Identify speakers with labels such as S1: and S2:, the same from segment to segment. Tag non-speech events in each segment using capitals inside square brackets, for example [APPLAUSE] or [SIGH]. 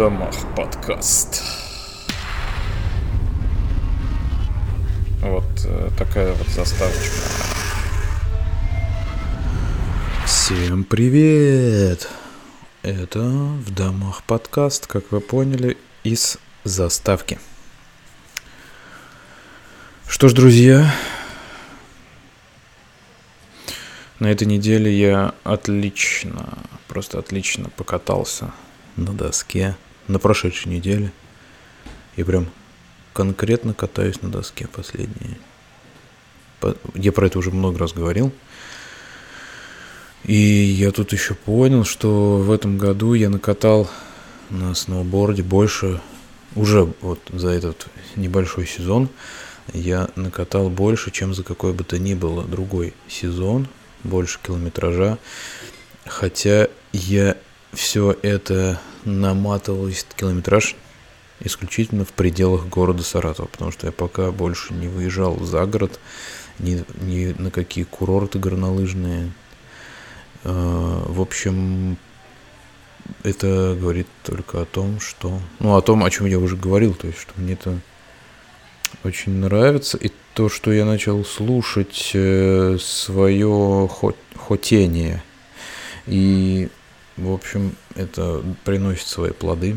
S1: домах подкаст. Вот э, такая вот заставочка.
S2: Всем привет! Это в домах подкаст, как вы поняли, из заставки. Что ж, друзья, на этой неделе я отлично, просто отлично покатался на доске на прошедшей неделе. И прям конкретно катаюсь на доске последние. Я про это уже много раз говорил. И я тут еще понял, что в этом году я накатал на сноуборде больше, уже вот за этот небольшой сезон, я накатал больше, чем за какой бы то ни было другой сезон, больше километража. Хотя я все это наматывал этот километраж исключительно в пределах города Саратова, потому что я пока больше не выезжал за город, ни, ни на какие курорты горнолыжные. А, в общем, это говорит только о том, что... Ну, о том, о чем я уже говорил, то есть, что мне это очень нравится. И то, что я начал слушать э, свое хотение. И в общем, это приносит свои плоды.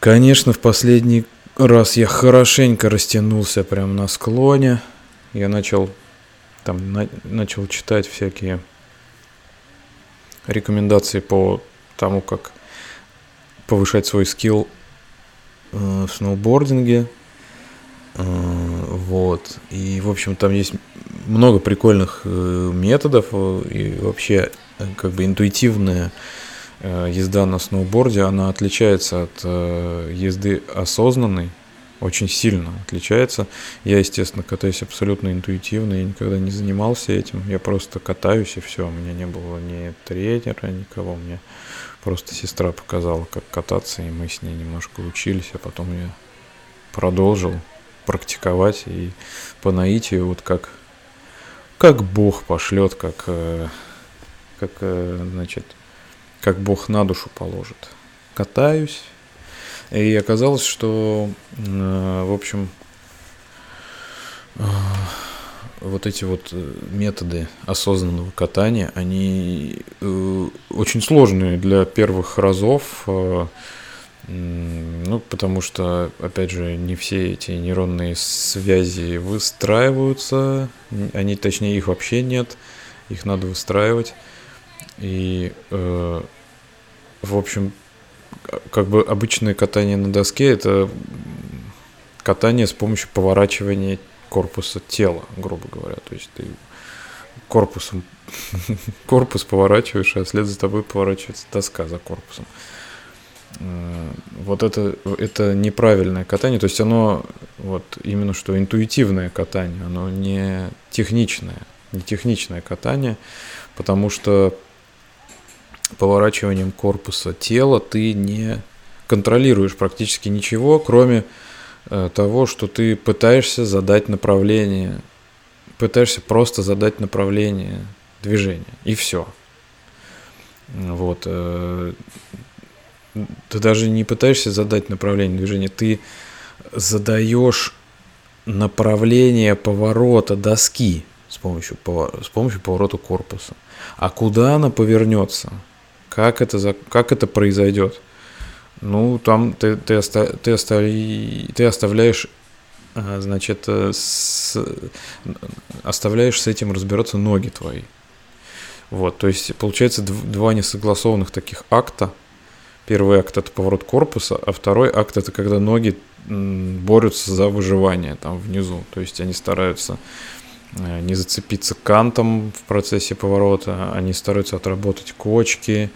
S2: Конечно, в последний раз я хорошенько растянулся прямо на склоне. Я начал там на, начал читать всякие рекомендации по тому, как повышать свой скилл э, в сноубординге. Э, вот. И, в общем, там есть много прикольных э, методов. Э, и вообще как бы интуитивная езда на сноуборде, она отличается от езды осознанной, очень сильно отличается. Я, естественно, катаюсь абсолютно интуитивно, я никогда не занимался этим, я просто катаюсь и все, у меня не было ни тренера, никого, мне просто сестра показала, как кататься, и мы с ней немножко учились, а потом я продолжил практиковать и по наитию, вот как, как Бог пошлет, как э, как, э, значит, как Бог на душу положит. Катаюсь, и оказалось, что, э, в общем, вот эти вот методы осознанного катания, они очень сложные для первых разов, ну, потому что, опять же, не все эти нейронные связи выстраиваются, они, точнее, их вообще нет, их надо выстраивать. И, э, в общем, как бы обычное катание на доске это катание с помощью поворачивания корпуса тела, грубо говоря. То есть ты корпусом [LAUGHS] корпус поворачиваешь, а вслед за тобой поворачивается доска за корпусом. Вот это, это неправильное катание, то есть оно вот именно что интуитивное катание, оно не техничное, не техничное катание, потому что поворачиванием корпуса тела ты не контролируешь практически ничего, кроме э, того, что ты пытаешься задать направление, пытаешься просто задать направление движения, и все. Вот. Ты даже не пытаешься задать направление движения, ты задаешь направление поворота доски с помощью, с помощью поворота корпуса. А куда она повернется, как это, как это произойдет? Ну, там ты, ты, оста, ты, остави, ты оставляешь, а, значит, э, с, оставляешь с этим разбираться ноги твои. Вот, то есть получается два несогласованных таких акта. Первый акт это поворот корпуса, а второй акт это когда ноги борются за выживание там внизу. То есть они стараются Э, не зацепиться кантом в процессе поворота, они стараются отработать кочки,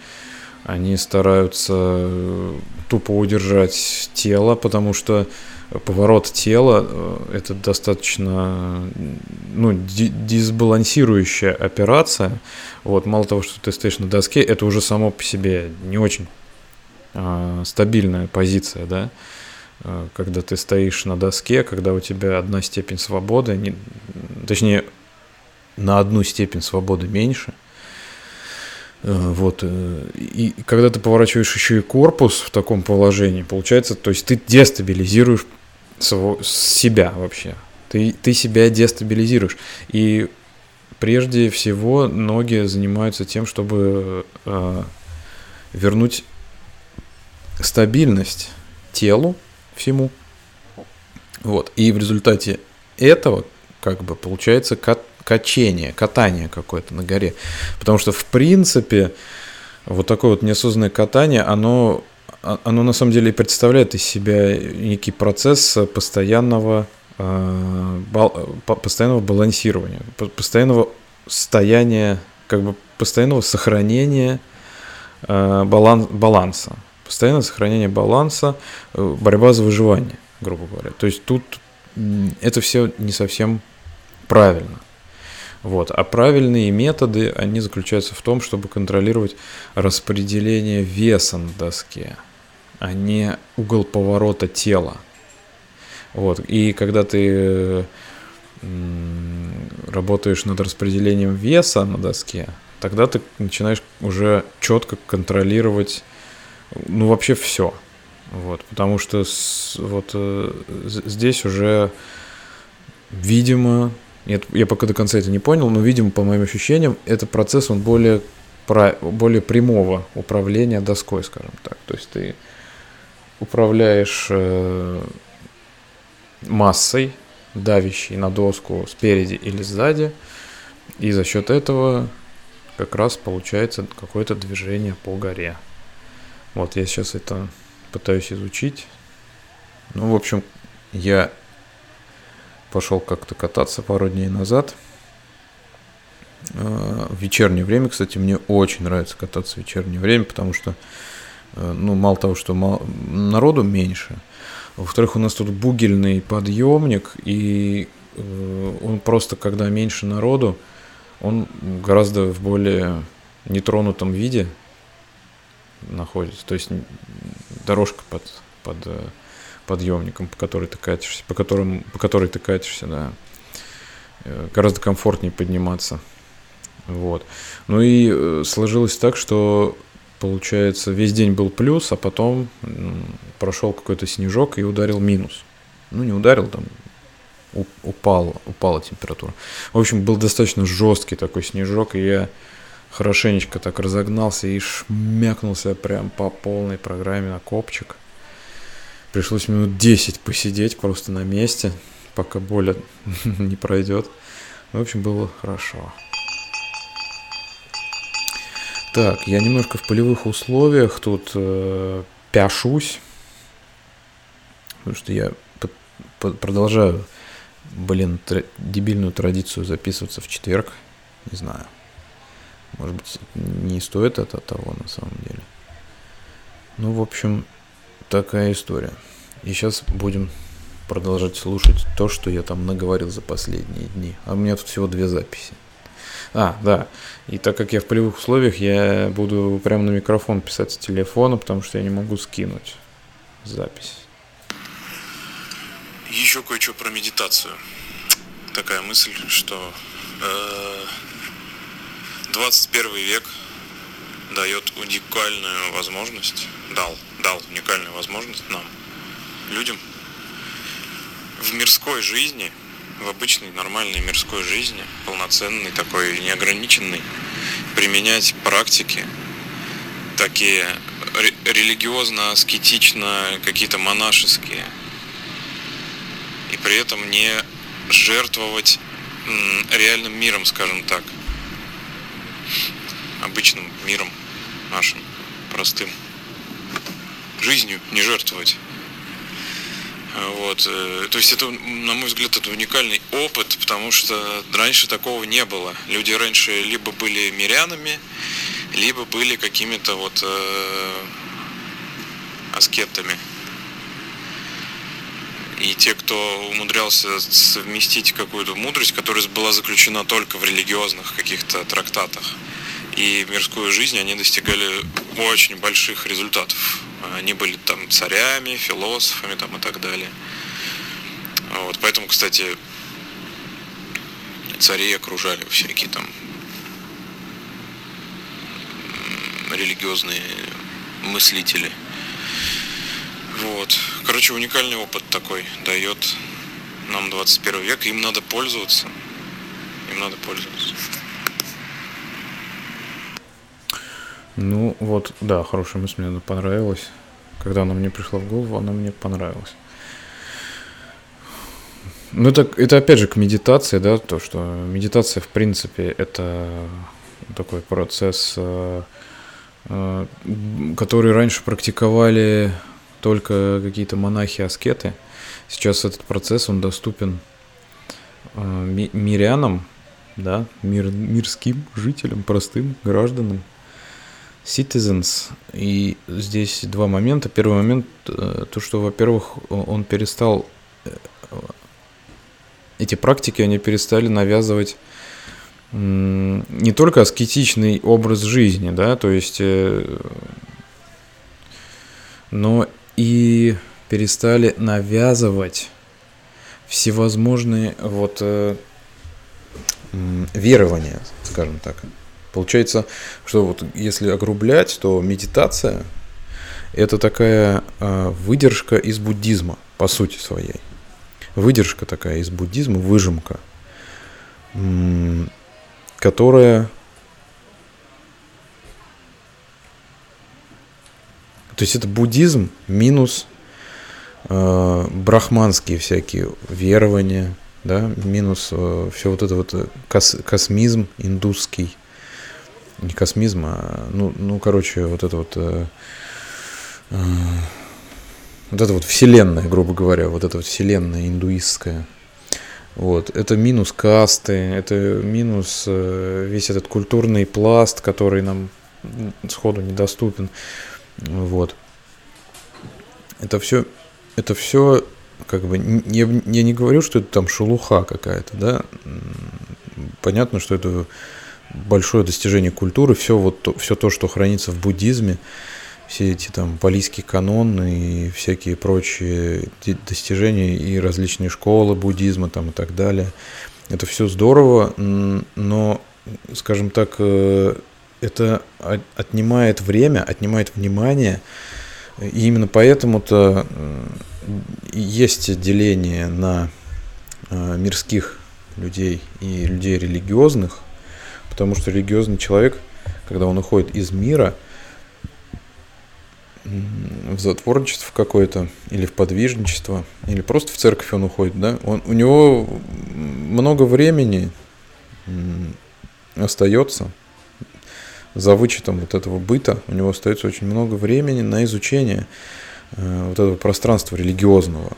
S2: они стараются э, тупо удержать тело, потому что поворот тела э, это достаточно ну, дисбалансирующая операция. Вот, мало того, что ты стоишь на доске, это уже само по себе не очень стабильная позиция, да. Э, когда ты стоишь на доске, когда у тебя одна степень свободы, не, точнее, на одну степень свободы меньше, Вот. И когда ты поворачиваешь еще и корпус в таком положении, получается, то есть ты дестабилизируешь себя вообще. Ты, ты себя дестабилизируешь. И прежде всего ноги занимаются тем, чтобы э, вернуть стабильность телу всему. Вот. И в результате этого как бы получается кат качение, катание какое-то на горе. Потому что в принципе вот такое вот неосознанное катание, оно, а, оно на самом деле представляет из себя некий процесс постоянного Э, постоянного балансирования, постоянного стояния, как бы постоянного сохранения э, баланс, баланса, постоянное сохранение баланса, э, борьба за выживание, грубо говоря. То есть тут это все не совсем правильно. Вот. А правильные методы, они заключаются в том, чтобы контролировать распределение веса на доске, а не угол поворота тела. Вот. И когда ты работаешь над распределением веса на доске, тогда ты начинаешь уже четко контролировать, ну, вообще все. Вот, потому что с, вот э, здесь уже, видимо, я, я пока до конца это не понял, но, видимо, по моим ощущениям, этот процесс, он более, более прямого управления доской, скажем так. То есть ты управляешь э, массой, давящей на доску спереди или сзади. И за счет этого как раз получается какое-то движение по горе. Вот я сейчас это пытаюсь изучить. Ну, в общем, я пошел как-то кататься пару дней назад. А, в вечернее время, кстати, мне очень нравится кататься в вечернее время, потому что, э, ну, мало того, что народу меньше – во-вторых, у нас тут бугельный подъемник, и э, он просто, когда меньше народу, он гораздо в более нетронутом виде находится. То есть дорожка под, под э, подъемником, по которой ты катишься, по, которым, по которой ты катишься, да, э, гораздо комфортнее подниматься. Вот. Ну и сложилось так, что получается, весь день был плюс, а потом прошел какой-то снежок и ударил минус. Ну, не ударил, там упал, упала температура. В общем, был достаточно жесткий такой снежок, и я хорошенечко так разогнался и шмякнулся прям по полной программе на копчик. Пришлось минут 10 посидеть просто на месте, пока боль [LAUGHS] не пройдет. В общем, было хорошо. Так, я немножко в полевых условиях тут э, пяшусь, потому что я под, под, продолжаю, блин, тр, дебильную традицию записываться в четверг. Не знаю. Может быть, не стоит это того на самом деле. Ну, в общем, такая история. И сейчас будем продолжать слушать то, что я там наговорил за последние дни. А у меня тут всего две записи. А, да. И так как я в полевых условиях, я буду прямо на микрофон писать с телефона, потому что я не могу скинуть запись.
S1: Еще кое-что про медитацию. Такая мысль, что э, 21 век дает уникальную возможность, дал, дал уникальную возможность нам, людям, в мирской жизни – в обычной нормальной мирской жизни, полноценной такой, неограниченной, применять практики такие религиозно-аскетично, какие-то монашеские, и при этом не жертвовать реальным миром, скажем так, обычным миром нашим, простым. Жизнью не жертвовать. Вот. Э, то есть это, на мой взгляд, это уникальный опыт, потому что раньше такого не было. Люди раньше либо были мирянами, либо были какими-то вот э, аскетами. И те, кто умудрялся совместить какую-то мудрость, которая была заключена только в религиозных каких-то трактатах, и мирскую жизнь, они достигали очень больших результатов. Они были там царями, философами там и так далее. Вот, поэтому, кстати, царей окружали всякие там религиозные мыслители. Вот. Короче, уникальный опыт такой дает нам 21 век, им надо пользоваться. Им надо пользоваться.
S2: Ну вот, да, хорошая мысль мне понравилась. Когда она мне пришла в голову, она мне понравилась. Ну, это, это опять же к медитации, да, то, что медитация, в принципе, это такой процесс, э, э, который раньше практиковали только какие-то монахи-аскеты. Сейчас этот процесс, он доступен э, мирянам, да, мир, мирским жителям, простым гражданам, citizens. И здесь два момента. Первый момент, то, что, во-первых, он перестал эти практики, они перестали навязывать не только аскетичный образ жизни, да, то есть, э, но и перестали навязывать всевозможные вот э, верования, скажем так. Получается, что вот если огрублять, то медитация это такая э, выдержка из буддизма по сути своей выдержка такая из буддизма, выжимка, которая... То есть это буддизм минус э, брахманские всякие верования, да, минус э, все вот это вот э, кос, космизм индусский, не космизм, а ну, ну короче, вот это вот э, э, вот это вот вселенная, грубо говоря, вот эта вот вселенная индуистская. Вот. Это минус касты, это минус э, весь этот культурный пласт, который нам сходу недоступен. Вот. Это все, это все, как бы, я, я не говорю, что это там шелуха какая-то, да. Понятно, что это большое достижение культуры, все вот то, все то, что хранится в буддизме, все эти там балийский канон и всякие прочие достижения и различные школы буддизма там и так далее. Это все здорово, но, скажем так, э, это отнимает время, отнимает внимание, и именно поэтому-то есть деление на э, мирских людей и людей религиозных, потому что религиозный человек, когда он уходит из мира – в затворничество какое-то, или в подвижничество, или просто в церковь он уходит, да, он, у него много времени остается за вычетом вот этого быта, у него остается очень много времени на изучение э, вот этого пространства религиозного,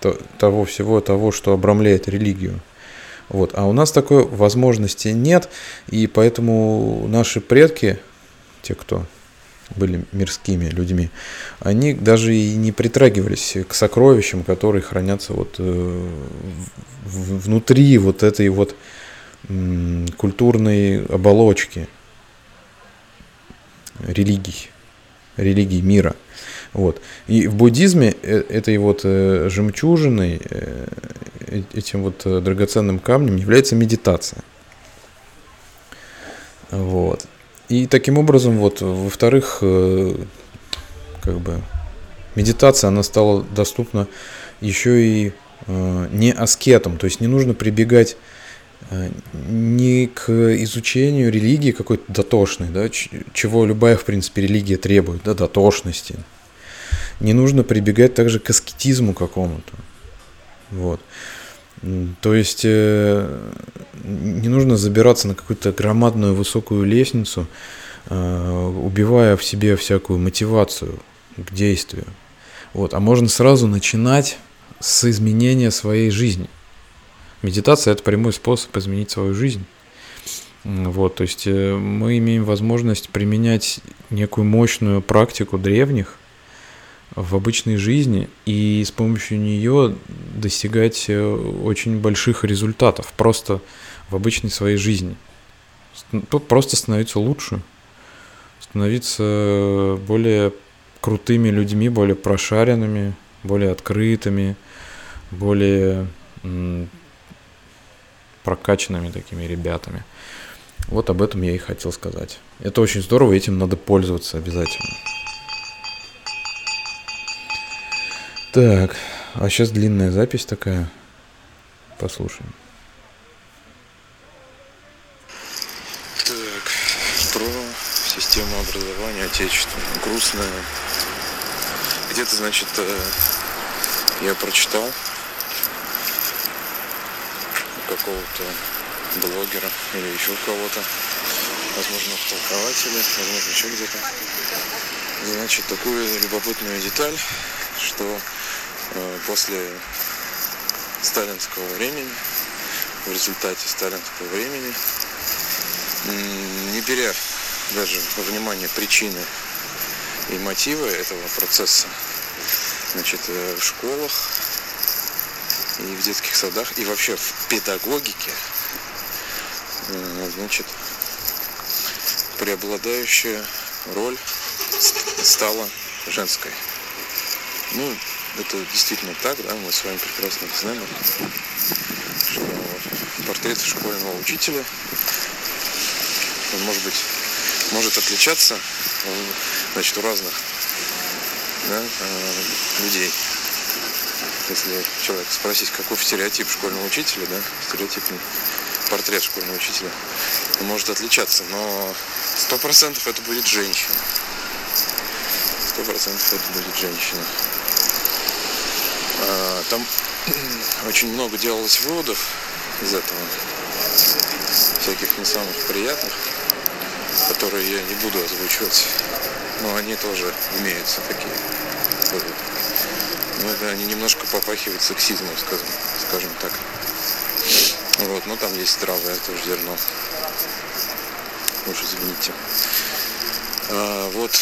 S2: то, того всего, того, что обрамляет религию. Вот. А у нас такой возможности нет, и поэтому наши предки, те, кто были мирскими людьми, они даже и не притрагивались к сокровищам, которые хранятся вот э, внутри вот этой вот культурной оболочки религий, религий мира. Вот. И в буддизме э, этой вот э, жемчужиной, этим вот драгоценным камнем является медитация. Вот. И таким образом, вот, во-вторых, э, как бы медитация, она стала доступна еще и э, не аскетам, то есть не нужно прибегать э, не к изучению религии какой-то дотошной, да, чего любая, в принципе, религия требует, да, дотошности. Не нужно прибегать также к аскетизму какому-то. Вот. То есть э, не нужно забираться на какую-то громадную высокую лестницу, э, убивая в себе всякую мотивацию к действию. Вот. А можно сразу начинать с изменения своей жизни. Медитация – это прямой способ изменить свою жизнь. Вот, то есть э, мы имеем возможность применять некую мощную практику древних, в обычной жизни и с помощью нее достигать э, очень больших результатов просто в обычной своей жизни. Просто становиться лучше, становиться более крутыми людьми, более прошаренными, более открытыми, более прокачанными такими ребятами. Вот об этом я и хотел сказать. Это очень здорово, этим надо пользоваться обязательно. Так, а сейчас длинная запись такая. Послушаем.
S1: Так, про систему образования отечественную. Грустная. Где-то, значит, э, я прочитал какого-то блогера или еще кого-то, возможно, толкователя, возможно, еще где-то. Значит, такую любопытную деталь, что э, после сталинского времени, в результате сталинского времени, не беря даже во внимание причины и мотивы этого процесса, значит, э, в школах и в детских садах, и вообще в педагогике, э, значит, преобладающая роль стала женской. Ну, это действительно так, да, мы с вами прекрасно знаем, что портрет школьного учителя, он может быть, может отличаться, значит, у разных да, э, людей. Если человек спросить, какой стереотип школьного учителя, да, стереотипный портрет школьного учителя, он может отличаться, но сто процентов это будет женщина. Сто процентов это будет женщина. А, там [CLEARS THROAT] очень много делалось выводов из этого, всяких не самых приятных, которые я не буду озвучивать, но они тоже имеются такие выводы. Но это они немножко попахивают сексизмом, скажем, скажем так. Вот, но там есть здравое тоже зерно. Уж извините. А, вот.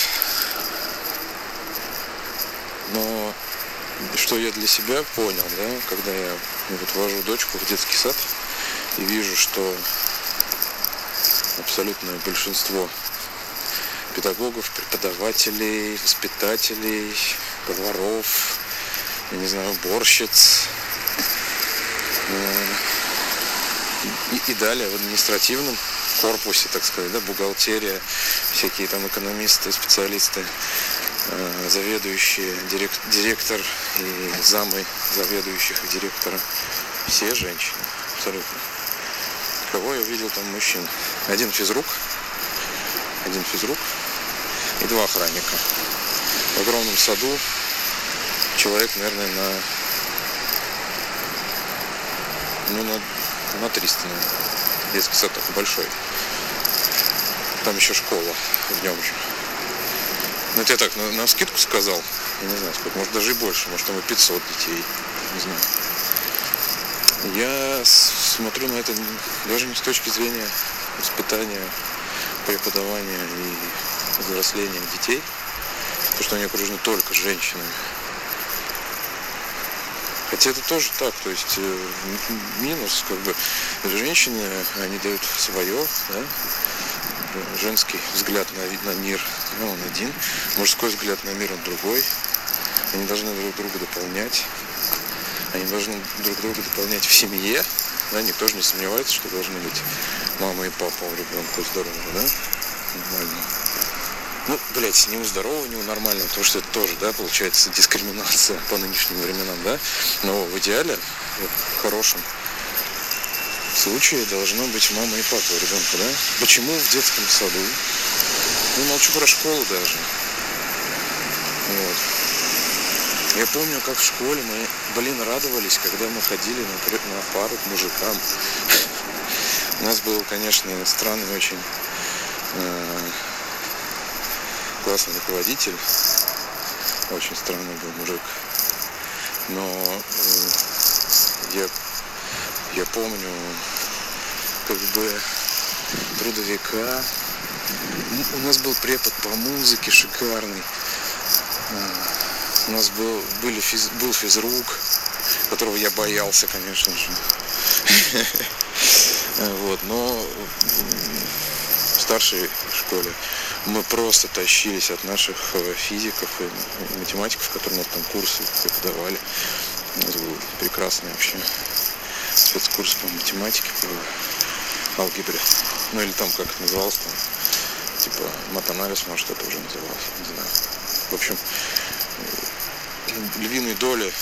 S1: Но что я для себя понял, да, когда я вот вожу дочку в детский сад и вижу, что абсолютное большинство педагогов, преподавателей, воспитателей, поваров, не знаю, уборщиц э, и, далее в административном корпусе, так сказать, да, бухгалтерия, всякие там экономисты, специалисты, Э, заведующие, директ, директор и замы заведующих и директора. Все женщины, абсолютно. Кого я увидел там мужчин? Один физрук, один физрук и два охранника. В огромном саду человек, наверное, на ну, на, на 300, наверное. Детский сад такой большой. Там еще школа в нем же. Ну, это я так, на, на скидку сказал. Я не знаю, сколько, может даже и больше, может там и 500 детей. Не знаю. Я смотрю на это даже не с точки зрения воспитания, преподавания и взросления детей, потому что они окружены только женщинами. Хотя это тоже так, то есть э, минус, как бы, женщины, они дают свое, да, женский взгляд на, на мир, ну, он один, мужской взгляд на мир, он другой. Они должны друг друга дополнять. Они должны друг друга дополнять в семье. Да, никто же не сомневается, что должны быть мама и папа у ребенка здорового, да? Нормально. Ну, блядь, не у здорового, не у нормального, потому что это тоже, да, получается дискриминация по нынешним временам, да? Но в идеале, в хорошем случае должно быть мама и папа у ребенка, да? Почему в детском саду? Ну, молчу про школу даже. Вот. Я помню, как в школе мы, блин, радовались, когда мы ходили на, на пару к мужикам. [LAUGHS] У нас был, конечно, странный очень э, классный руководитель. Очень странный был мужик. Но э, я я помню, как бы трудовика. У нас был препод по музыке шикарный. А, у нас был, были физ, был физрук, которого я боялся, конечно же. [LAUGHS] Вот, но в старшей школе мы просто тащились от наших э, физиков и математиков, которые нас там курсы преподавали. Это было прекрасно вообще спецкурс по математике, по алгебре. Ну или там как это называлось там, типа матанализ, может это уже называлось, не знаю. В общем, львиной доли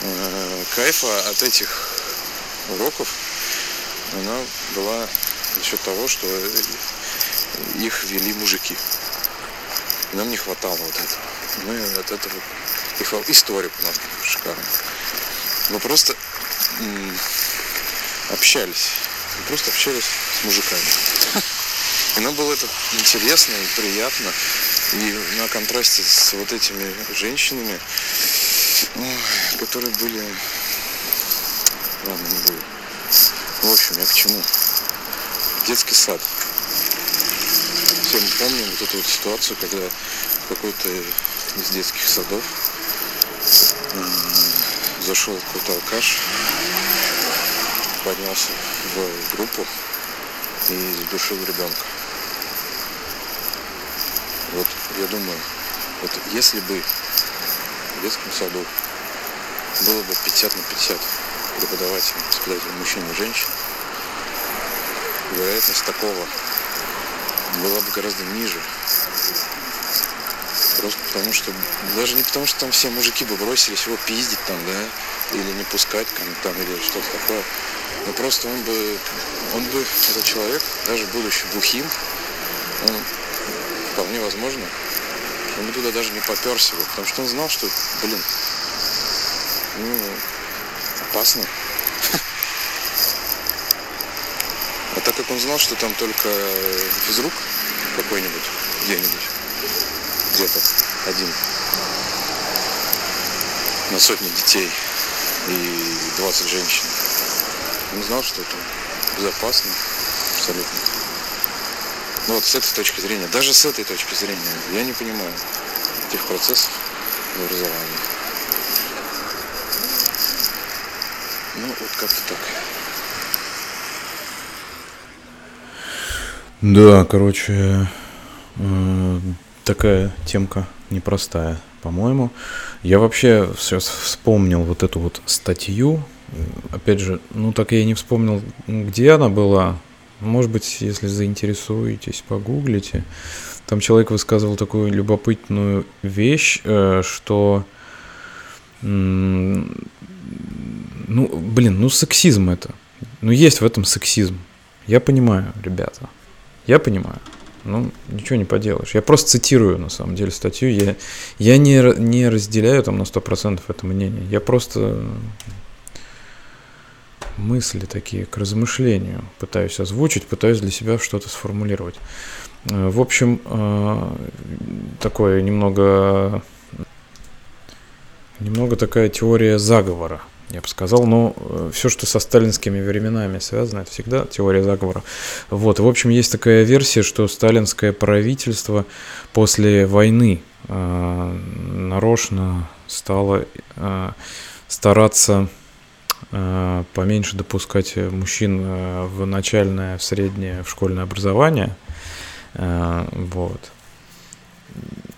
S1: э, кайфа от этих уроков она была за счет того, что их вели мужики. Нам не хватало вот этого. Мы от этого их история у нас шикарная. Мы просто общались. Мы просто общались с мужиками. И нам было это интересно и приятно. И на контрасте с вот этими женщинами, которые были... Ладно, не буду. В общем, я к чему? Детский сад. Все мы помним вот эту вот ситуацию, когда какой-то из детских садов зашел какой-то алкаш, поднялся в группу и задушил ребенка. Вот я думаю, вот если бы в детском саду было бы 50 на 50 преподавателей, воспитателей мужчин и женщин, вероятность такого была бы гораздо ниже. Просто потому что, даже не потому что там все мужики бы бросились его пиздить там, да, или не пускать там, или что-то такое. Но просто он бы, он бы, этот человек, даже будучи бухим, он вполне возможно, он бы туда даже не поперся бы, потому что он знал, что, блин, ну, опасно. А так как он знал, что там только физрук какой-нибудь, где-нибудь, где-то один на сотни детей и 20 женщин, он знал, что это безопасно абсолютно. Ну вот с этой точки зрения, даже с этой точки зрения, я не понимаю этих процессов в образовании. Ну, вот как-то так.
S2: Да, короче, э, такая темка непростая, по-моему. Я вообще сейчас вспомнил вот эту вот статью. Опять же, ну так я не вспомнил, где она была. Может быть, если заинтересуетесь, погуглите. Там человек высказывал такую любопытную вещь, э, что ну, блин, ну сексизм это. Ну есть в этом сексизм. Я понимаю, ребята. Я понимаю. Ну, ничего не поделаешь. Я просто цитирую, на самом деле, статью. Я, я не, не разделяю там на 100% это мнение. Я просто мысли такие к размышлению пытаюсь озвучить, пытаюсь для себя что-то сформулировать. Э, в общем, э, такое немного, немного такая теория заговора – я бы сказал, но э, все, что со сталинскими временами связано, это всегда теория заговора. Вот, в общем, есть такая версия, что сталинское правительство после войны э, нарочно стало э, стараться э, поменьше допускать мужчин э, в начальное, в среднее, в школьное образование. Э, вот.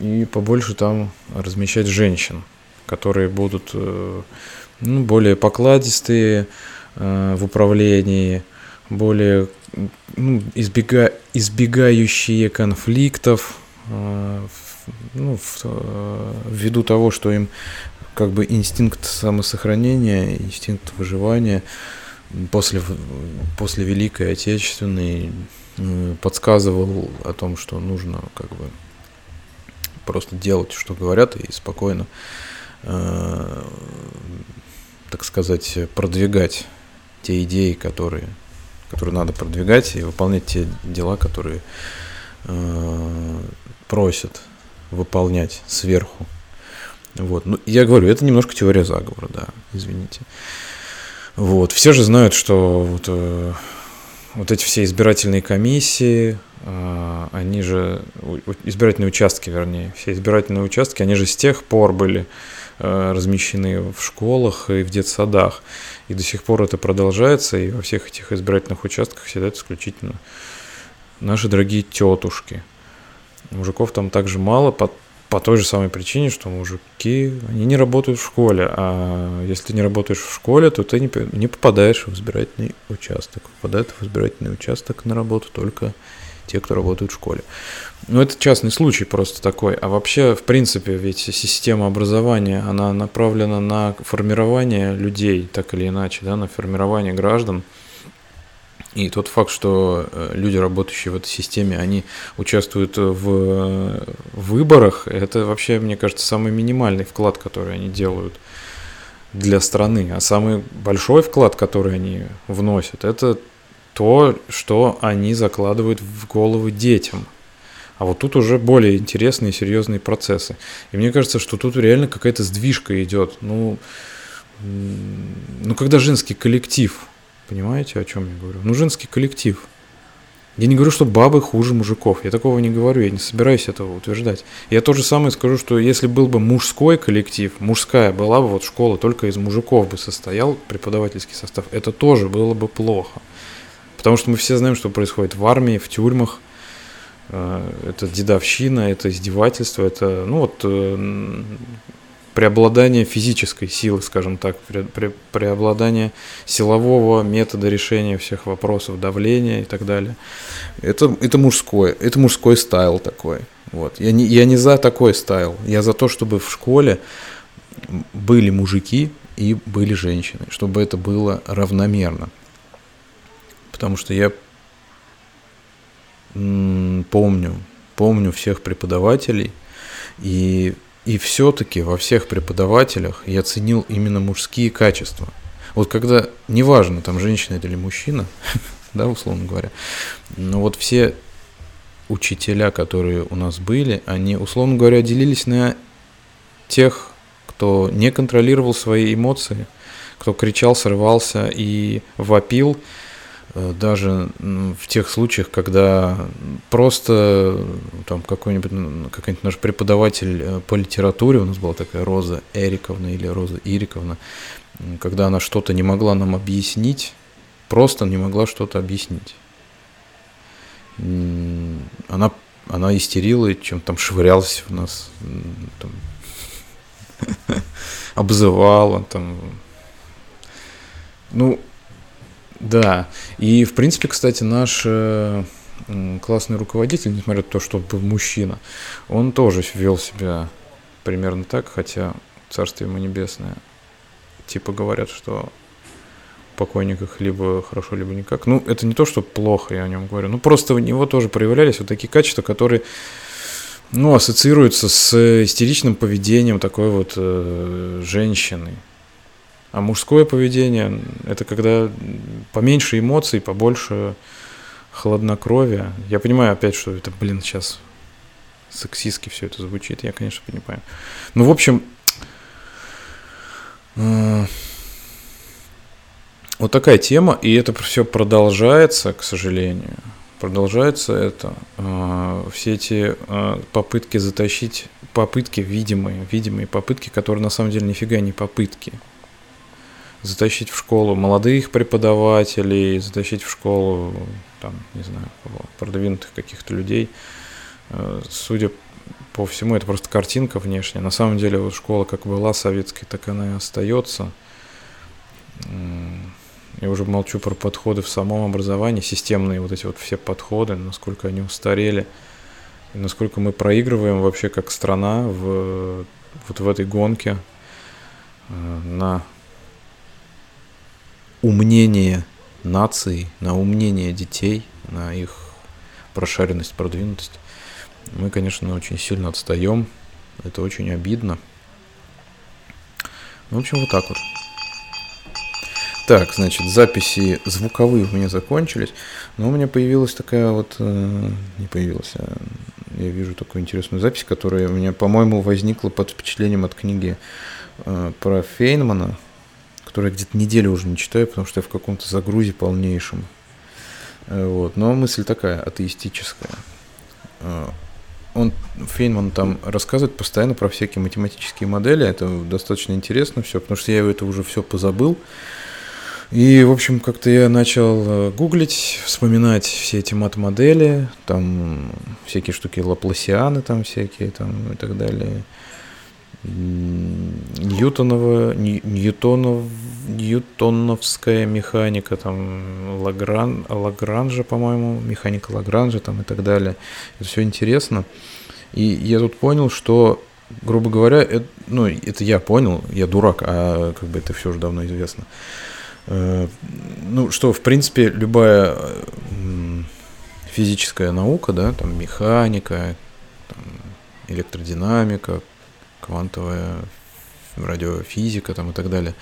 S2: И побольше там размещать женщин, которые будут э, ну, более покладистые э, в управлении, более ну, избега, избегающие конфликтов, э, ну, в, э, ввиду того, что им как бы инстинкт самосохранения, инстинкт выживания после, после Великой Отечественной э, подсказывал о том, что нужно как бы просто делать, что говорят, и спокойно э, так сказать, продвигать те идеи, которые, которые надо продвигать, и выполнять те дела, которые э, просят выполнять сверху. Вот. Ну, я говорю, это немножко теория заговора, да, извините. Вот. Все же знают, что вот, э, вот эти все избирательные комиссии, э, они же, избирательные участки, вернее, все избирательные участки, они же с тех пор были Э, размещены в школах и в детсадах. И до сих пор это продолжается, и во всех этих избирательных участках сидят исключительно наши дорогие тетушки. Мужиков там также мало, по той же самой причине, что мужики, они не работают в школе, а если ты не работаешь в школе, то ты не, не попадаешь в избирательный участок. Попадают в избирательный участок на работу только те, кто работают в школе. Ну, это частный случай просто такой. А вообще, в принципе, ведь система образования, она направлена на формирование людей, так или иначе, да, на формирование граждан. И тот факт, что э, люди, работающие в этой системе, они участвуют в выборах, это вообще, мне кажется, самый минимальный вклад, который они делают для страны. А самый большой вклад, который они вносят, это то, что они закладывают в головы детям. А вот тут уже более интересные серьезные процессы. И мне кажется, что тут реально какая-то сдвижка идет. Ну, ну когда женский коллектив Понимаете, о чем я говорю? Ну, женский коллектив. Я не говорю, что бабы хуже мужиков. Я такого не говорю, я не собираюсь этого утверждать. Я то же самое скажу, что если был бы мужской коллектив, мужская была бы вот школа только из мужиков бы состоял преподавательский состав, это тоже было бы плохо. Потому что мы все знаем, что происходит в армии, в тюрьмах. Э, это дедовщина, это издевательство, это, ну вот, э, преобладание физической силы, скажем так, пре, пре, преобладание силового метода решения всех вопросов, давления и так далее. Это, это мужское, это мужской стайл такой. Вот. Я, не, я не за такой стайл, я за то, чтобы в школе были мужики и были женщины, чтобы это было равномерно. Потому что я помню, помню всех преподавателей, и и все-таки во всех преподавателях я ценил именно мужские качества. Вот когда, неважно, там женщина это или мужчина, [LAUGHS] да, условно говоря, но вот все учителя, которые у нас были, они, условно говоря, делились на тех, кто не контролировал свои эмоции, кто кричал, срывался и вопил, даже в тех случаях, когда просто там какой-нибудь какой-нибудь наш преподаватель э, по литературе, у нас была такая Роза Эриковна или Роза Ириковна, когда она что-то не могла нам объяснить, просто не могла что-то объяснить. Она, она истерила, чем там швырялась в нас, там, [LAUGHS] обзывала, там, ну, да, и в принципе, кстати, наш э, классный руководитель, несмотря на то, что был мужчина, он тоже вел себя примерно так, хотя царствие ему небесное. Типа говорят, что покойниках либо хорошо, либо никак. Ну, это не то, что плохо, я о нем говорю. Ну, просто у него тоже проявлялись вот такие качества, которые, ну, ассоциируются с истеричным поведением такой вот э, женщины. А мужское поведение – это когда поменьше эмоций, побольше хладнокровия. Я понимаю опять, что это, блин, сейчас сексистски все это звучит, я, конечно, понимаю. Ну, в общем, э, вот такая тема, и это все продолжается, к сожалению. Продолжается это. Э, все эти э, попытки затащить, попытки видимые, видимые попытки, которые на самом деле нифига не попытки – затащить в школу молодых преподавателей, затащить в школу, там, не знаю, продвинутых каких-то людей. Э, судя по всему, это просто картинка внешняя. На самом деле, вот школа как была советской, так она и остается. Я уже молчу про подходы в самом образовании, системные вот эти вот все подходы, насколько они устарели, и насколько мы проигрываем вообще как страна в, вот в этой гонке э, на умнение нации, на умнение детей, на их прошаренность, продвинутость, мы, конечно, очень сильно отстаем. Это очень обидно. Ну, в общем, вот так вот. Так, значит, записи звуковые у меня закончились, но у меня появилась такая вот, э, не появилась, а я вижу такую интересную запись, которая у меня, по-моему, возникла под впечатлением от книги э, про Фейнмана, который я где-то неделю уже не читаю, потому что я в каком-то загрузе полнейшем. Э, вот. Но мысль такая, атеистическая. Э, он, Фейнман там рассказывает постоянно про всякие математические модели, это достаточно интересно все, потому что я это уже все позабыл. И, в общем, как-то я начал э, гуглить, вспоминать все эти мат-модели, там всякие штуки лапласианы там всякие там и так далее. Ньютонова, Ньютонов, Ньютоновская механика, там Лагран, Лагранжа, по-моему, механика Лагранжа там и так далее. Это все интересно. И я тут понял, что, грубо говоря, это, ну, это я понял, я дурак, а как бы это все уже давно известно. Э, ну, что, в принципе, любая физическая наука, да, там механика, там, электродинамика, квантовая радиофизика там и так далее,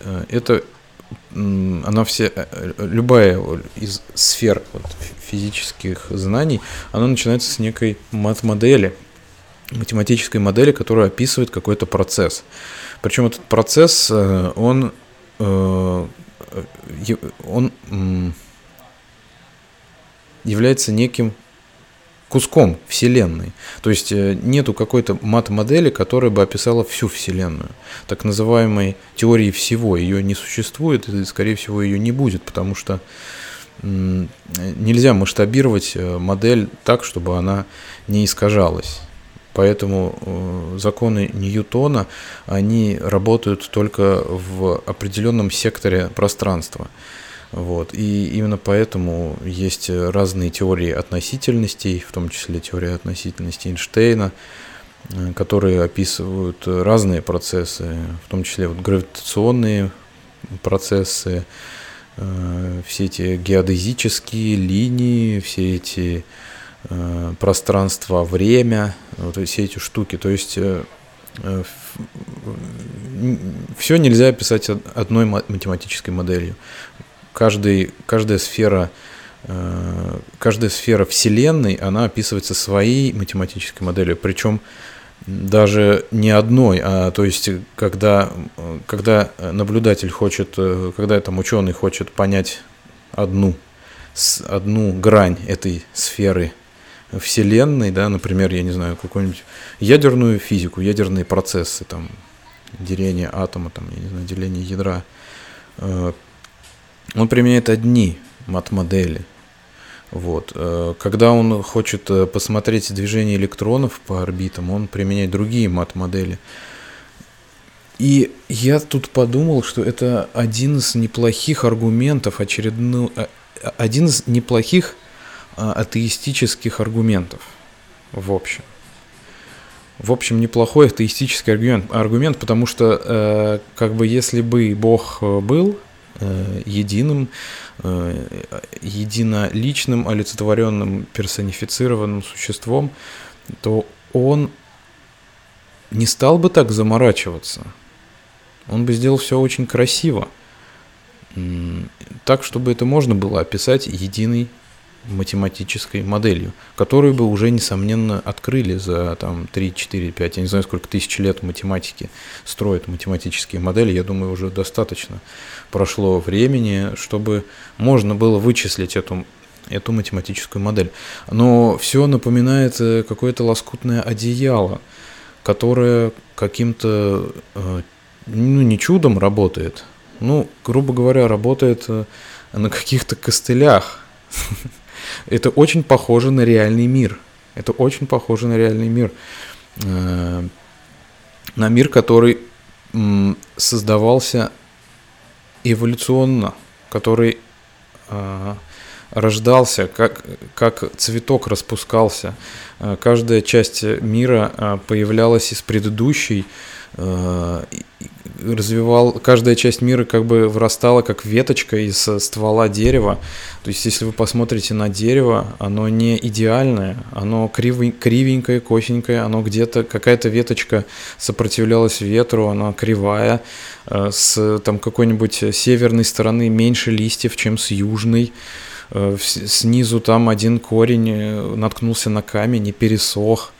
S2: э, это она все, э, любая из сфер вот, физических знаний, она начинается с некой мат-модели, математической модели, которая описывает какой-то процесс. Причем этот процесс, он Э, он является неким куском Вселенной. То есть э, нету какой-то мат-модели, которая бы описала всю Вселенную. Так называемой теории всего ее не существует, и, скорее всего, ее не будет, потому что нельзя масштабировать э, модель так, чтобы она не искажалась. Поэтому э, законы Ньютона, они работают только в определенном секторе пространства. Вот. И именно поэтому есть разные теории относительностей, в том числе теория относительности Эйнштейна, э, которые описывают разные процессы, в том числе вот гравитационные процессы, э, все эти геодезические линии, все эти Э, пространство, время, вот все эти штуки. То есть все нельзя описать одной математической моделью. Каждый, каждая сфера каждая сфера Вселенной, она описывается своей математической моделью, причем даже не одной, а то есть когда, когда наблюдатель хочет, когда там ученый хочет понять одну, одну грань этой сферы Вселенной, да, например, я не знаю, какую-нибудь ядерную физику, ядерные процессы, там, деление атома, там, я не знаю, деление ядра, э, он применяет одни мат-модели. Вот. Э, когда он хочет э, посмотреть движение электронов по орбитам, он применяет другие мат-модели. И я тут подумал, что это один из неплохих аргументов, очередной, один из неплохих атеистических аргументов в общем. В общем, неплохой атеистический аргумент, аргумент потому что э, как бы если бы Бог был э, единым, э, единоличным, олицетворенным, персонифицированным существом, то он не стал бы так заморачиваться. Он бы сделал все очень красиво. Так, чтобы это можно было описать единой математической моделью, которую бы уже, несомненно, открыли за там, 3, 4, 5, я не знаю, сколько тысяч лет математики строят математические модели, я думаю, уже достаточно прошло времени, чтобы можно было вычислить эту, эту математическую модель. Но все напоминает э, какое-то лоскутное одеяло, которое каким-то, э, ну, не чудом работает, ну, грубо говоря, работает э, на каких-то костылях, [LAUGHS] Это очень похоже на реальный мир. Это очень похоже на реальный мир. Э, на мир, который создавался эволюционно, который э, рождался, как, как цветок распускался. Э, каждая часть мира появлялась из предыдущей, развивал, каждая часть мира как бы вырастала как веточка из ствола дерева. То есть, если вы посмотрите на дерево, оно не идеальное, оно кривый, кривенькое, косенькое, оно где-то, какая-то веточка сопротивлялась ветру, она кривая, э, с там какой-нибудь северной стороны меньше листьев, чем с южной э, снизу там один корень э, наткнулся на камень и пересох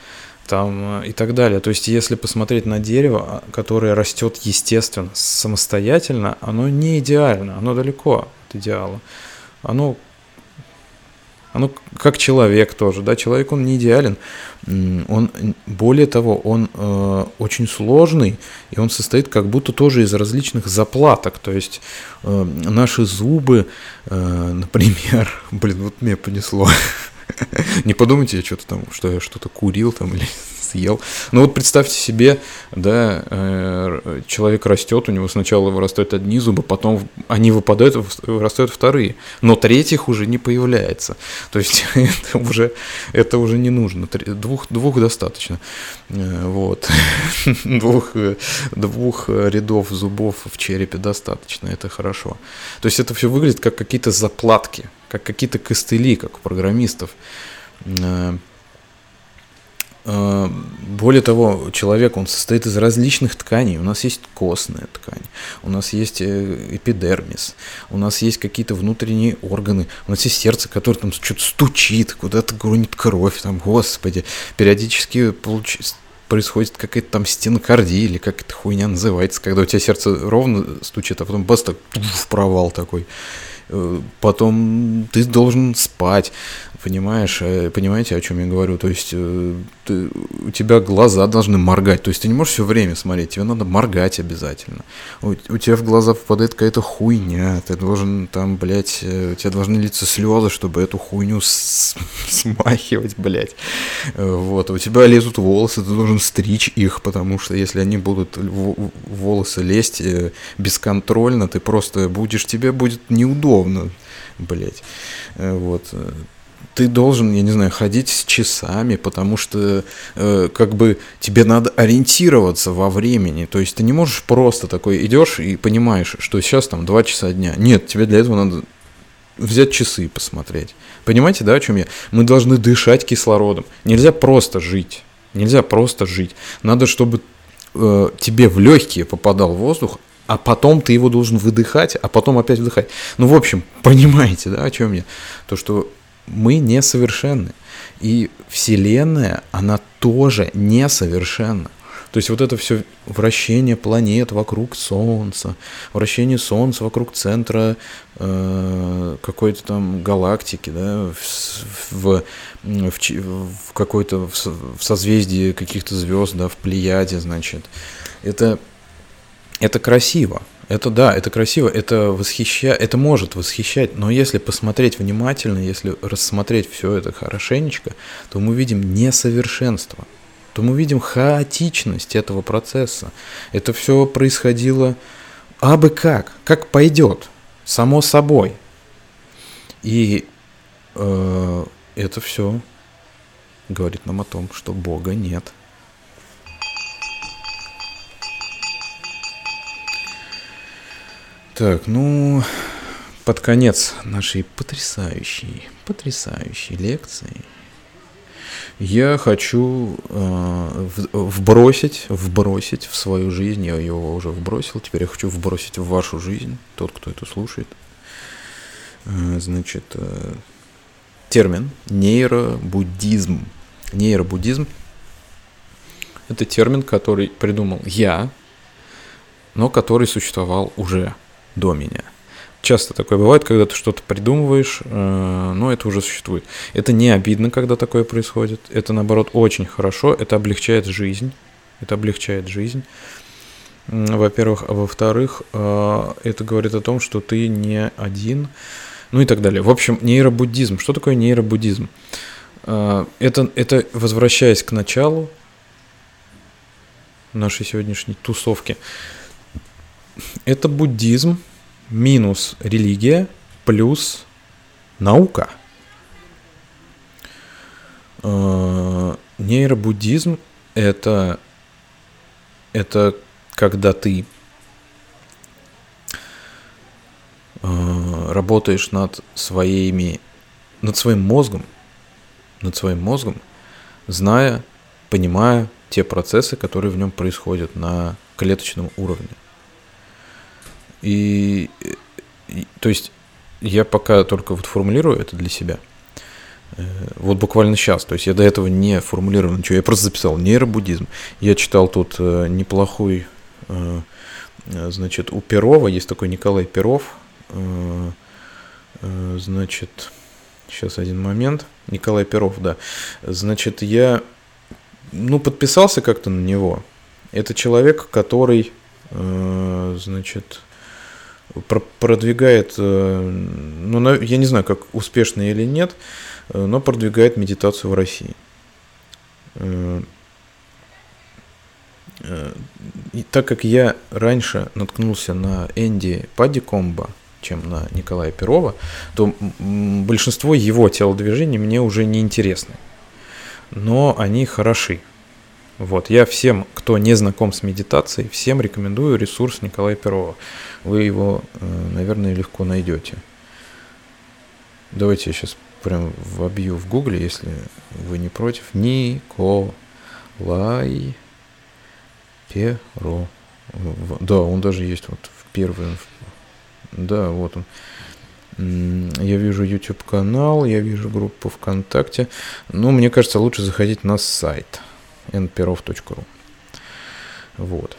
S2: там э, и так далее. То есть, если посмотреть на дерево, а, которое растет естественно, самостоятельно, оно не идеально, оно далеко от идеала. Оно, оно как человек тоже, да, человек он не идеален, он, более того, он э, очень сложный, и он состоит как будто тоже из различных заплаток. То есть э, наши зубы, э, например, [LAUGHS] блин, вот меня понесло. [LAUGHS] Не подумайте, я что-то там, что я что-то курил там или [LAUGHS] съел. Ну вот представьте себе, да, э, человек растет, у него сначала вырастают одни зубы, потом они выпадают, вырастают вторые, но третьих уже не появляется. То есть [LAUGHS] это уже, это уже не нужно, двух, двух достаточно. Э, вот. двух, двух рядов зубов в черепе достаточно, это хорошо. То есть это все выглядит как какие-то заплатки, как какие-то костыли, как у программистов. Э, э, более того, человек, он состоит из различных тканей. У нас есть костная ткань, у нас есть э, эпидермис, у нас есть какие-то внутренние органы, у нас есть сердце, которое там что-то стучит, куда-то гонит кровь, там, господи, периодически получается происходит какая-то там стенокардия или как эта хуйня называется, когда у тебя сердце ровно стучит, а потом бас так в провал такой. Э, потом ты должен спать, понимаешь, э, понимаете, о чем я говорю, то есть э, ты, у тебя глаза должны моргать, то есть ты не можешь все время смотреть, тебе надо моргать обязательно, у, у тебя в глаза попадает какая-то хуйня, ты должен там, блядь, у тебя должны литься слезы, чтобы эту хуйню с- [LAUGHS] смахивать, блядь, вот, у тебя лезут волосы, ты должен стричь их, потому что если они будут волосы лезть бесконтрольно, ты просто будешь, тебе будет неудобно. Э, вот. Ты должен, я не знаю, ходить с часами, потому что э, как бы тебе надо ориентироваться во времени. То есть ты не можешь просто такой идешь и понимаешь, что сейчас там 2 часа дня. Нет, тебе для этого надо взять часы и посмотреть. Понимаете, да, о чем я? Мы должны дышать кислородом. Нельзя просто жить. Нельзя просто жить. Надо, чтобы э, тебе в легкие попадал воздух, а потом ты его должен выдыхать, а потом опять вдыхать. Ну, в общем, понимаете, да, о чем я? То, что мы несовершенны. И Вселенная, она тоже несовершенна. То есть вот это все вращение планет вокруг Солнца, вращение Солнца вокруг центра э, какой-то там галактики, да, в, в, в, в какой-то в, в созвездии каких-то звезд, да, в Плеяде, значит. Это это красиво. Это да, это красиво, это восхищает, это может восхищать, но если посмотреть внимательно, если рассмотреть все это хорошенечко, то мы видим несовершенство, то мы видим хаотичность этого процесса. Это все происходило абы как, как пойдет, само собой. И э, это все говорит нам о том, что Бога нет. Так, ну, под конец нашей потрясающей, потрясающей лекции я хочу э, вбросить, вбросить в свою жизнь, я его уже вбросил, теперь я хочу вбросить в вашу жизнь, тот, кто это слушает, э, значит, э, термин нейробуддизм. Нейробуддизм – это термин, который придумал я, но который существовал уже до меня. Часто такое бывает, когда ты что-то придумываешь, э, но это уже существует. Это не обидно, когда такое происходит. Это, наоборот, очень хорошо. Это облегчает жизнь. Это облегчает жизнь. Во-первых. А во-вторых, э, это говорит о том, что ты не один. Ну и так далее. В общем, нейробуддизм. Что такое нейробуддизм? Э, это, это возвращаясь к началу нашей сегодняшней тусовки – это буддизм минус религия плюс наука. Э, нейробуддизм это, это когда ты э, работаешь над своими, над своим мозгом, над своим мозгом, зная, понимая те процессы, которые в нем происходят на клеточном уровне. И, и то есть я пока только вот формулирую это для себя. Э, вот буквально сейчас, то есть я до этого не формулировал ничего, я просто записал нейробуддизм. Я читал тут э, неплохой, э, значит, у Перова есть такой Николай Перов, значит, сейчас один момент, Николай Перов, да, значит, я ну, подписался как-то на него. Это человек, который, значит, продвигает, э, ну, я не знаю, как успешно или нет, э, но продвигает медитацию в России. Э, и так как я раньше наткнулся на Энди Паддикомба, чем на Николая Перова, то большинство его телодвижений мне уже не интересны. Но они хороши. Вот, я всем, кто не знаком с медитацией, всем рекомендую ресурс Николая Перова. Вы его, наверное, легко найдете. Давайте я сейчас прям вобью в гугле, если вы не против. Николай Перо. Да, он даже есть вот в первом. Да, вот он. Я вижу YouTube канал, я вижу группу ВКонтакте. Ну, мне кажется, лучше заходить на сайт nperov.ru. Вот.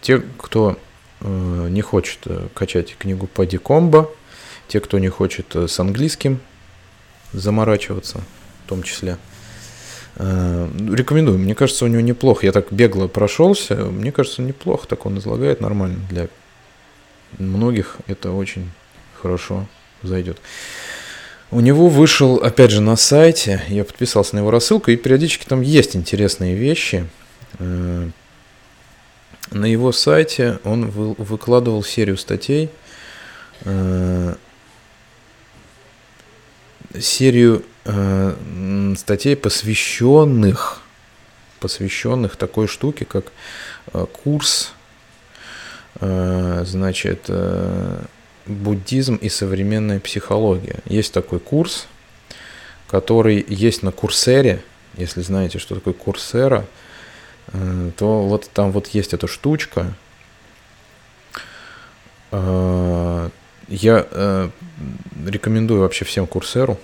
S2: Те, кто э, не хочет э, качать книгу Пади Комбо, те, кто не хочет э, с английским заморачиваться, в том числе, э, рекомендую. Мне кажется, у него неплохо. Я так бегло прошелся. Мне кажется, неплохо. Так он излагает нормально. Для многих это очень хорошо зайдет. У него вышел, опять же, на сайте, я подписался на его рассылку, и периодически там есть интересные вещи. Э, на его сайте он выкладывал серию статей, э, серию э, статей, посвященных, посвященных такой штуке, как курс, значит, буддизм и современная психология. Есть такой курс, который есть на Курсере. Если знаете, что такое Курсера, э, то вот там вот есть эта штучка. Э, я э, рекомендую вообще всем Курсеру,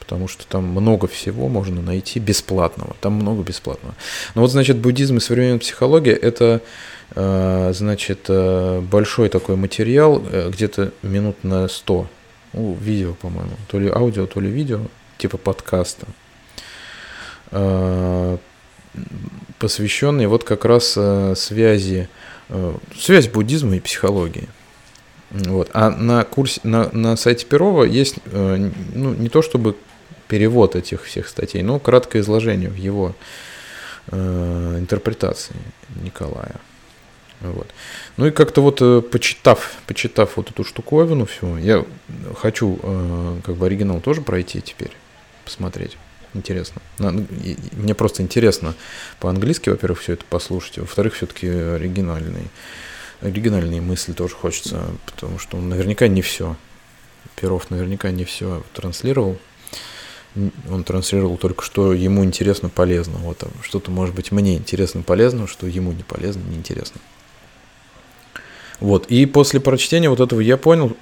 S2: потому что там много всего можно найти бесплатного. Там много бесплатного. Но вот, значит, буддизм и современная психология – это значит, э, большой такой материал, э, где-то минут на 100, ну, видео, по-моему, то ли аудио, то ли видео, типа подкаста, посвященный вот как раз связи, связь буддизма и психологии. Вот. А на курсе, на, на сайте Перова есть, ну, не то чтобы перевод этих всех статей, но краткое изложение в его э, интерпретации Николая. Вот. Ну и как-то вот э, почитав, почитав вот эту штуковину всю, я хочу э, как бы оригинал тоже пройти теперь, посмотреть. Интересно. Мне просто интересно по-английски, во-первых, все это послушать, во-вторых, все-таки оригинальные, оригинальные мысли тоже хочется, потому что он наверняка не все. Перов наверняка не все транслировал. Он транслировал только, что ему интересно, полезно. Вот что-то, может быть, мне интересно, полезно, что ему не полезно, неинтересно. Вот. И после прочтения вот этого я понял,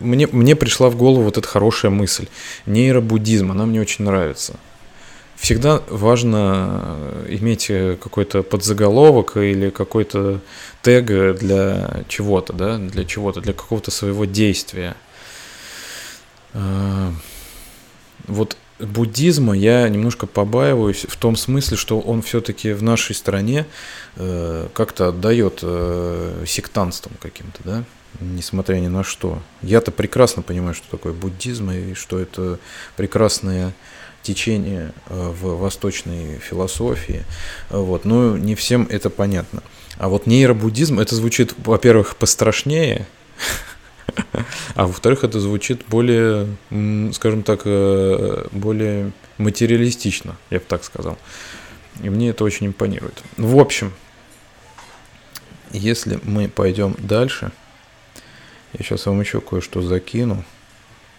S2: мне, мне пришла в голову вот эта хорошая мысль. Нейробуддизм, она мне очень нравится. Всегда важно иметь какой-то подзаголовок или какой-то тег для чего-то, да, для чего-то, для какого-то своего действия. Вот буддизма я немножко побаиваюсь в том смысле, что он все-таки в нашей стране э, как-то отдает э, сектантством каким-то, да, несмотря ни на что. Я-то прекрасно понимаю, что такое буддизм и что это прекрасное течение э, в восточной философии, вот, но не всем это понятно. А вот нейробуддизм, это звучит, во-первых, пострашнее, [LAUGHS] А во-вторых, это звучит более, скажем так, э, более материалистично, я бы так сказал. И мне это очень импонирует. В общем, если мы пойдем дальше, я сейчас вам еще кое-что закину.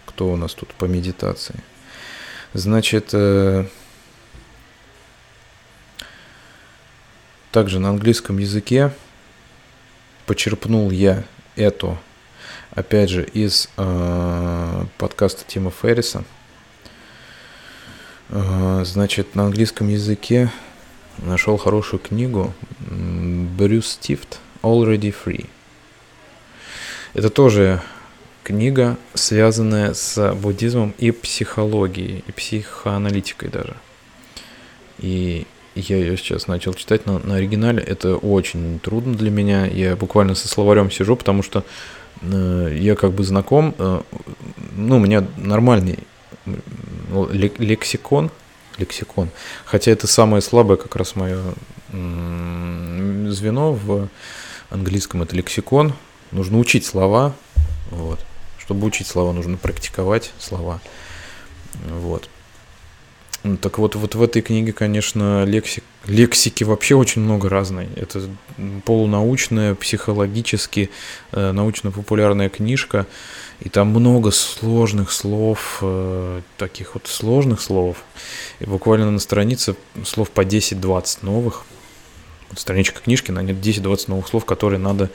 S2: Кто у нас тут по медитации? Значит, э, также на английском языке почерпнул я эту опять же, из э, подкаста Тима Ферриса. Э, значит, на английском языке нашел хорошую книгу Брюс Стифт Already Free. Это тоже книга, связанная с буддизмом и психологией, и психоаналитикой даже. И я ее сейчас начал читать на, на оригинале. Это очень трудно для меня. Я буквально со словарем сижу, потому что я как бы знаком. Э, ну, у меня нормальный лексикон. Лексикон. Хотя это самое слабое как раз мое э, звено в английском. Это лексикон. Нужно учить слова. Вот. Чтобы учить слова, нужно практиковать слова. Вот. Так вот, вот в этой книге, конечно, лексик, лексики вообще очень много разной. Это полунаучная, психологически э, научно-популярная книжка, и там много сложных слов, э, таких вот сложных слов. И буквально на странице слов по 10-20 новых. Вот страничка книжки, на нет 10-20 новых слов, которые надо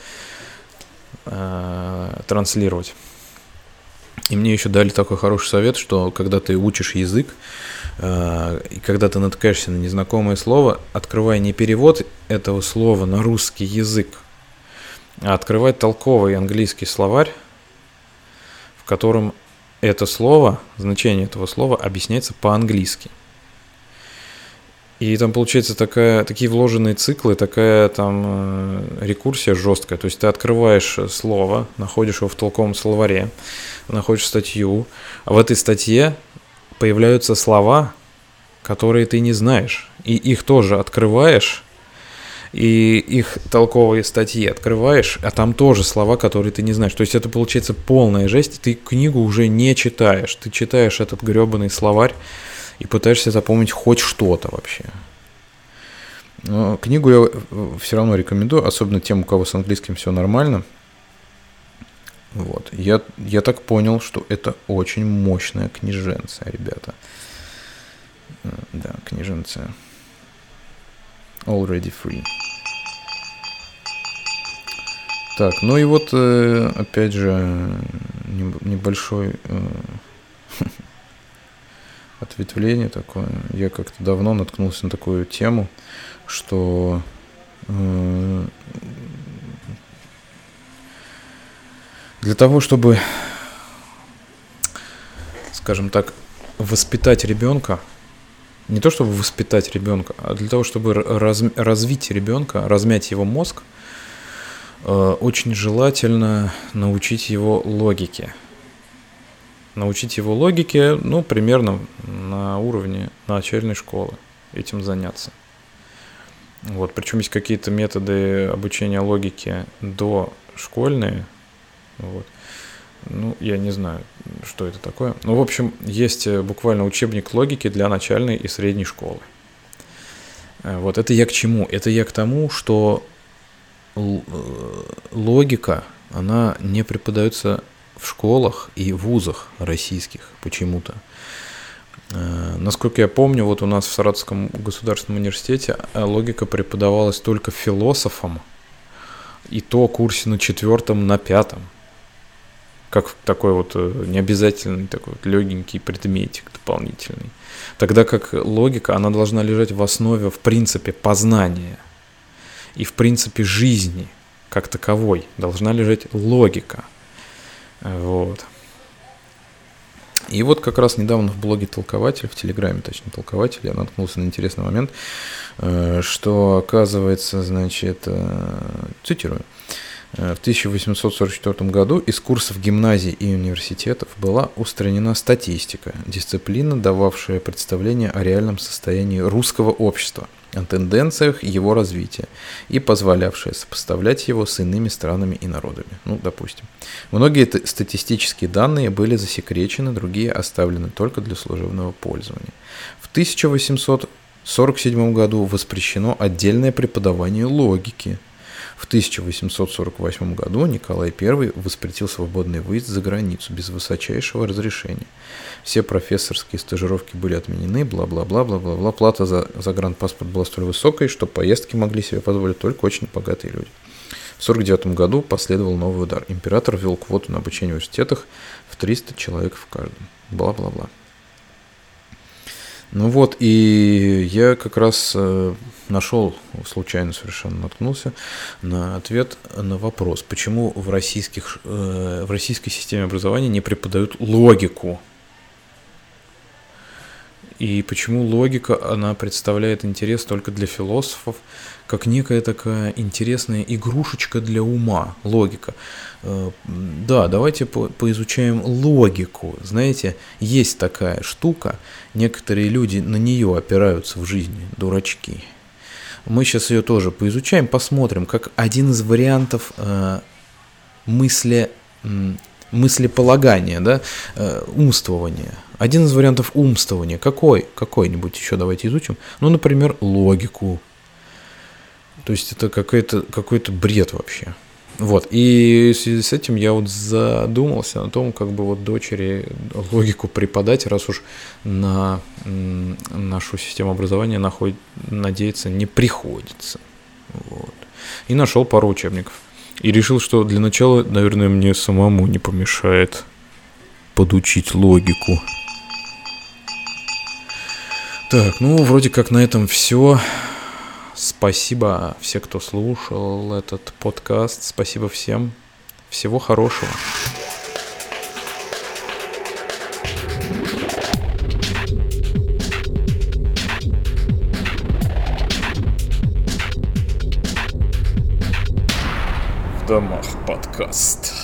S2: э, транслировать. И мне еще дали такой хороший совет, что когда ты учишь язык, и когда ты натыкаешься на незнакомое слово, открывай не перевод этого слова на русский язык, а открывай толковый английский словарь, в котором это слово, значение этого слова объясняется по-английски. И там получается такая, такие вложенные циклы, такая там э, рекурсия жесткая. То есть ты открываешь слово, находишь его в толковом словаре, находишь статью, а в этой статье появляются слова, которые ты не знаешь. И их тоже открываешь, и их толковые статьи открываешь, а там тоже слова, которые ты не знаешь. То есть это получается полная жесть, ты книгу уже не читаешь, ты читаешь этот гребаный словарь, и пытаешься запомнить хоть что-то вообще. Но книгу я э, все равно рекомендую, особенно тем, у кого с английским все нормально. Вот. Я, я так понял, что это очень мощная книженция, ребята. Э, да, книженция. Already free. Так, ну и вот, э, опять же, небольшой [LAUGHS] ответвление такое. Я как-то давно наткнулся на такую тему, что э, для того, чтобы, скажем так, воспитать ребенка, не то чтобы воспитать ребенка, а для того, чтобы раз, развить ребенка, размять его мозг, э, очень желательно научить его логике научить его логике, ну, примерно на уровне начальной школы этим заняться. Вот, причем есть какие-то методы обучения логике до школьные. Вот. Ну, я не знаю, что это такое. Ну, в общем, есть э, буквально учебник логики для начальной и средней школы. Э, вот это я к чему? Это я к тому, что э, логика, она не преподается в школах и вузах российских почему-то. Насколько я помню, вот у нас в Саратовском государственном университете логика преподавалась только философам, и то курсе на четвертом, на пятом. Как такой вот э, необязательный такой вот легенький предметик дополнительный. Тогда как логика, она должна лежать в основе, в принципе, познания и в принципе жизни как таковой должна лежать логика – вот. И вот как раз недавно в блоге Толкователь, в Телеграме, точнее, Толкователь, я наткнулся на интересный момент, э, что оказывается, значит, э, цитирую, в 1844 году из курсов гимназий и университетов была устранена статистика, дисциплина, дававшая представление о реальном состоянии русского общества – о тенденциях его развития и позволявшая сопоставлять его с иными странами и народами. Ну, допустим. Многие статистические данные были засекречены, другие оставлены только для служебного пользования. В 1847 году воспрещено отдельное преподавание логики – в 1848 году Николай I воспретил свободный выезд за границу без высочайшего разрешения. Все профессорские стажировки были отменены, бла-бла-бла, бла-бла-бла. Плата за загранпаспорт была столь высокой, что поездки могли себе позволить только очень богатые люди. В 1949 году последовал новый удар. Император ввел квоту на обучение в университетах в 300 человек в каждом. Бла-бла-бла. Ну вот, и я как раз э, нашел, случайно совершенно наткнулся на ответ на вопрос, почему в, российских, э, в российской системе образования не преподают логику. И почему логика, она представляет интерес только для философов, как некая такая интересная игрушечка для ума, логика. Э, да, давайте по поизучаем логику. Знаете, есть такая штука, некоторые люди на нее опираются в жизни, дурачки. Мы сейчас ее тоже поизучаем, посмотрим, как один из вариантов э, мысли, мыслеполагания, да, э, умствования. Один из вариантов умствования. Какой? Какой-нибудь еще давайте изучим. Ну, например, логику. То есть это какой-то какой бред вообще. Вот, и в связи с этим я вот задумался о том, как бы вот дочери логику преподать, раз уж на нашу систему образования находит, надеяться не приходится. Вот. И нашел пару учебников. И решил, что для начала, наверное, мне самому не помешает подучить логику. Так, ну, вроде как на этом все. Спасибо все, кто слушал этот подкаст. Спасибо всем. Всего хорошего. В домах подкаст.